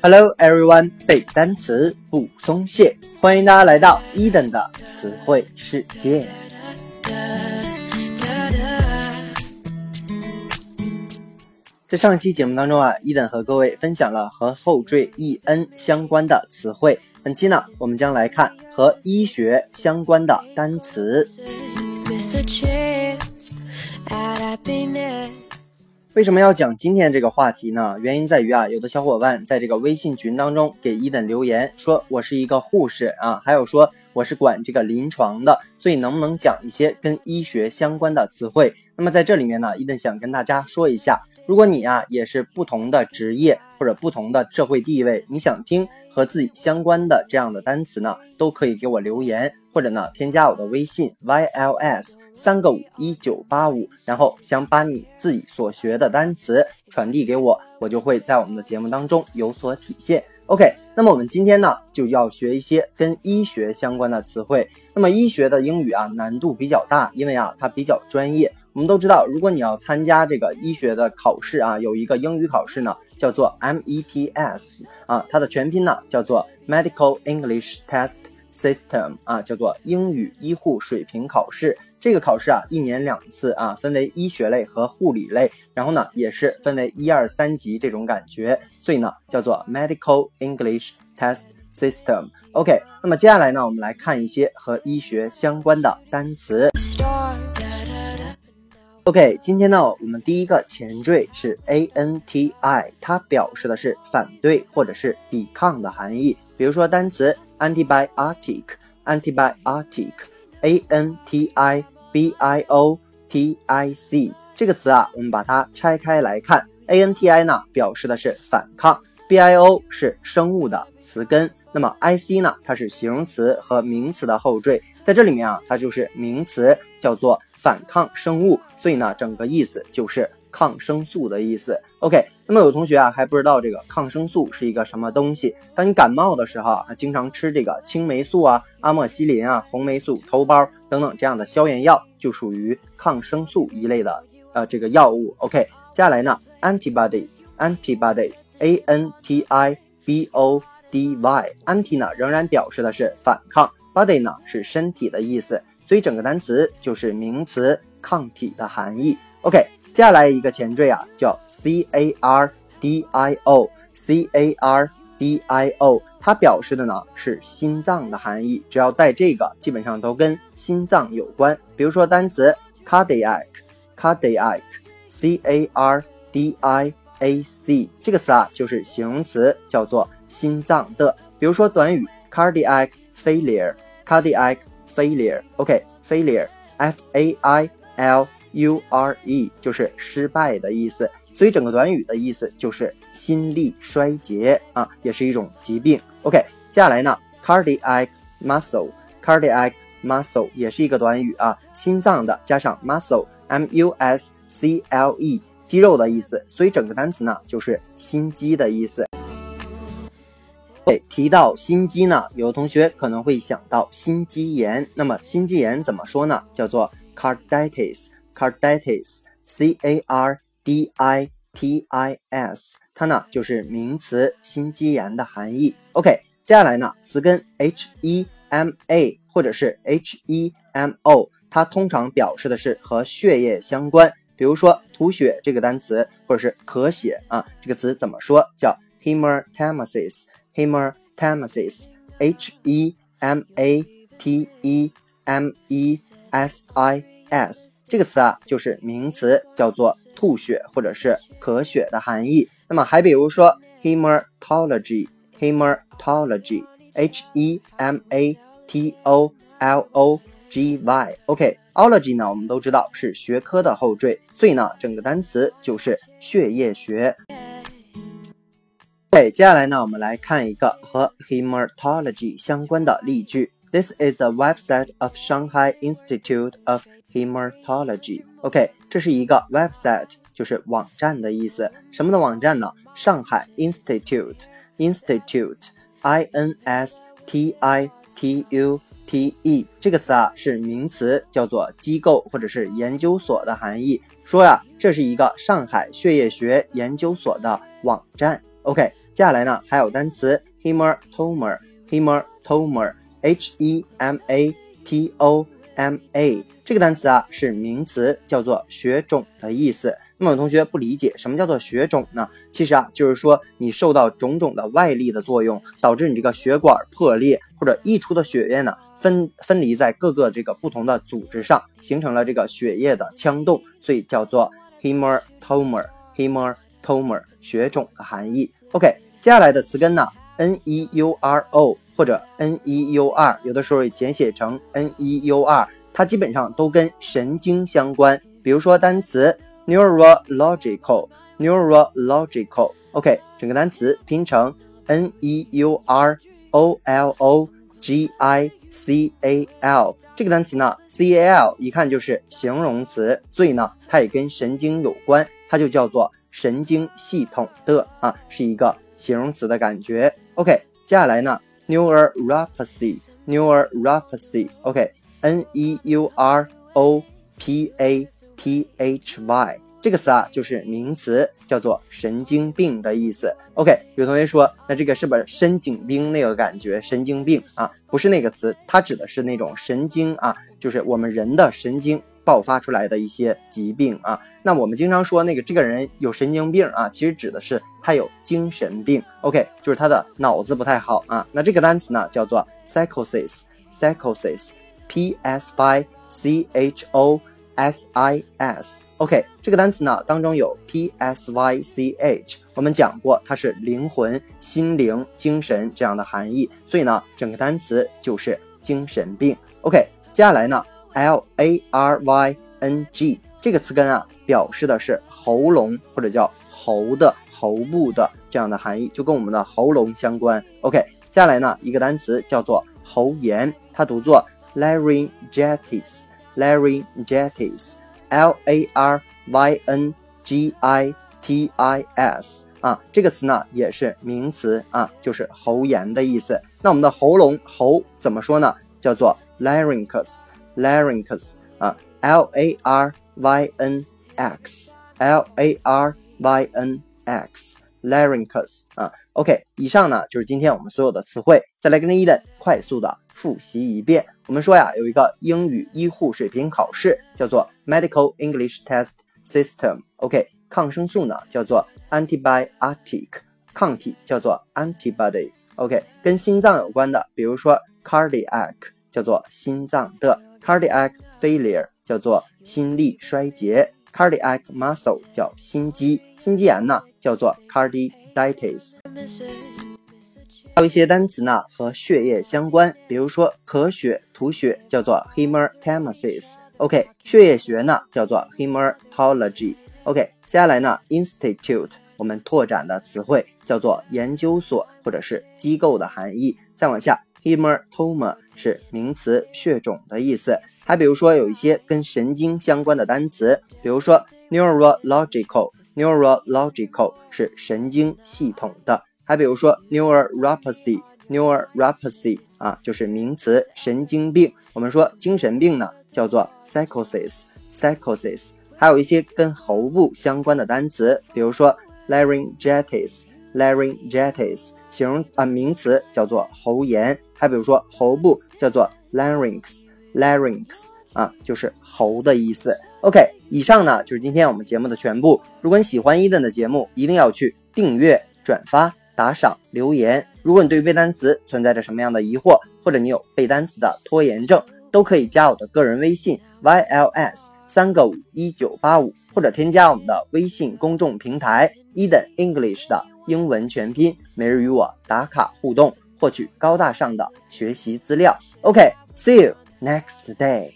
Hello everyone，背单词不松懈，欢迎大家来到一等的词汇世界。在上期节目当中啊，一等和各位分享了和后缀 en 相关的词汇。本期呢，我们将来看和医学相关的单词。为什么要讲今天这个话题呢？原因在于啊，有的小伙伴在这个微信群当中给伊登留言，说我是一个护士啊，还有说我是管这个临床的，所以能不能讲一些跟医学相关的词汇？那么在这里面呢，伊登想跟大家说一下。如果你啊也是不同的职业或者不同的社会地位，你想听和自己相关的这样的单词呢，都可以给我留言，或者呢添加我的微信 yls 三个五一九八五，然后想把你自己所学的单词传递给我，我就会在我们的节目当中有所体现。OK，那么我们今天呢就要学一些跟医学相关的词汇。那么医学的英语啊难度比较大，因为啊它比较专业。我们都知道，如果你要参加这个医学的考试啊，有一个英语考试呢，叫做 METS 啊，它的全拼呢叫做 Medical English Test System 啊，叫做英语医护水平考试。这个考试啊，一年两次啊，分为医学类和护理类，然后呢，也是分为一二三级这种感觉，所以呢，叫做 Medical English Test System。OK，那么接下来呢，我们来看一些和医学相关的单词。OK，今天呢，我们第一个前缀是 anti，它表示的是反对或者是抵抗的含义。比如说单词 antibiotic，antibiotic，a n t i b i o t i c 这个词啊，我们把它拆开来看，anti 呢表示的是反抗，bio 是生物的词根，那么 i c 呢，它是形容词和名词的后缀，在这里面啊，它就是名词，叫做。反抗生物，所以呢，整个意思就是抗生素的意思。OK，那么有同学啊还不知道这个抗生素是一个什么东西。当你感冒的时候啊，经常吃这个青霉素啊、阿莫西林啊、红霉素头孢等等这样的消炎药，就属于抗生素一类的呃这个药物。OK，接下来呢，antibody，antibody，a n t i b o d y，anti 呢仍然表示的是反抗，body 呢是身体的意思。所以整个单词就是名词抗体的含义。OK，接下来一个前缀啊，叫 cardio，cardio，它表示的呢是心脏的含义。只要带这个，基本上都跟心脏有关。比如说单词 cardiac，cardiac，c a r d i a c 这个词啊就是形容词，叫做心脏的。比如说短语 cardiac failure，cardiac。failure，OK，failure，f a i l u r e 就是失败的意思，所以整个短语的意思就是心力衰竭啊，也是一种疾病。OK，接下来呢，cardiac muscle，cardiac muscle 也是一个短语啊，心脏的加上 muscle，m u s c l e 肌肉的意思，所以整个单词呢就是心肌的意思。提到心肌呢，有同学可能会想到心肌炎。那么心肌炎怎么说呢？叫做 carditis，carditis，c a r d i t i s，它呢就是名词心肌炎的含义。OK，接下来呢，词根 h e m a 或者是 h e m o，它通常表示的是和血液相关。比如说吐血这个单词，或者是咳血啊，这个词怎么说？叫 hematemesis。Hematemesis, h e m a t e m e s i s 这个词啊，就是名词，叫做吐血或者是咳血的含义。那么还比如说 hematology, hematology, h e m a t o l o g y. OK，ology 呢，我们都知道是学科的后缀，所以呢，整个单词就是血液学。接下来呢，我们来看一个和 hematology 相关的例句。This is a website of Shanghai Institute of Hematology. OK，这是一个 website，就是网站的意思。什么的网站呢？上海 Institute，Institute，I N S T I T U T E 这个词啊是名词，叫做机构或者是研究所的含义。说呀，这是一个上海血液学研究所的网站。OK，接下来呢还有单词 hematoma，hematoma，H E M A T O M A 这个单词啊是名词，叫做血肿的意思。那么有同学不理解什么叫做血肿呢？其实啊，就是说你受到种种的外力的作用，导致你这个血管破裂，或者溢出的血液呢分分离在各个这个不同的组织上，形成了这个血液的腔洞，所以叫做 hematoma，hematoma 血肿的含义。OK，接下来的词根呢，n e u r o 或者 n e u r，有的时候也简写成 n e u r，它基本上都跟神经相关。比如说单词。neurological neurological OK，整个单词拼成 n e u r o l o g i c a l 这个单词呢，c a l 一看就是形容词，所以呢，它也跟神经有关，它就叫做神经系统的啊，是一个形容词的感觉。OK，接下来呢，neuropathy neuropathy OK，n e u r o p a T H Y 这个词啊，就是名词，叫做神经病的意思。OK，有同学说，那这个是不是神经病那个感觉？神经病啊，不是那个词，它指的是那种神经啊，就是我们人的神经爆发出来的一些疾病啊。那我们经常说那个这个人有神经病啊，其实指的是他有精神病。OK，就是他的脑子不太好啊。那这个单词呢，叫做 psychosis，psychosis，P S Y C H O。s i s，OK，这个单词呢当中有 p s y c h，我们讲过它是灵魂、心灵、精神这样的含义，所以呢整个单词就是精神病。OK，接下来呢 l a r y n g 这个词根啊表示的是喉咙或者叫喉的喉部的这样的含义，就跟我们的喉咙相关。OK，接下来呢一个单词叫做喉炎，它读作 laryngitis。laryngitis，l a r y n g i t i s 啊，这个词呢也是名词啊，就是喉炎的意思。那我们的喉咙喉怎么说呢？叫做 larynx Larynx 啊，l a r y n x，l a r y n x，larynx 啊。OK，以上呢就是今天我们所有的词汇，再来跟着伊登快速的复习一遍。我们说呀，有一个英语医护水平考试，叫做 Medical English Test System。OK，抗生素呢叫做 antibiotic，抗体叫做 antibody。OK，跟心脏有关的，比如说 cardiac 叫做心脏的，cardiac failure 叫做心力衰竭，cardiac muscle 叫心肌，心肌炎呢叫做 cardiitis。还有一些单词呢和血液相关，比如说咳血、吐血叫做 hematemesis。OK，血液学呢叫做 hematology。OK，接下来呢 institute 我们拓展的词汇叫做研究所或者是机构的含义。再往下，hematoma 是名词，血肿的意思。还比如说有一些跟神经相关的单词，比如说 neurological。neurological 是神经系统的，还比如说 neuropathy，neuropathy 啊就是名词，神经病。我们说精神病呢叫做 psychosis，psychosis。还有一些跟喉部相关的单词，比如说 laryngitis，laryngitis 形容啊名词叫做喉炎。还比如说喉部叫做 larynx，larynx。啊，就是喉的意思。OK，以上呢就是今天我们节目的全部。如果你喜欢伊登的节目，一定要去订阅、转发、打赏、留言。如果你对背单词存在着什么样的疑惑，或者你有背单词的拖延症，都可以加我的个人微信 yls 三个五一九八五，或者添加我们的微信公众平台伊登 English 的英文全拼，每日与我打卡互动，获取高大上的学习资料。OK，see you。next day.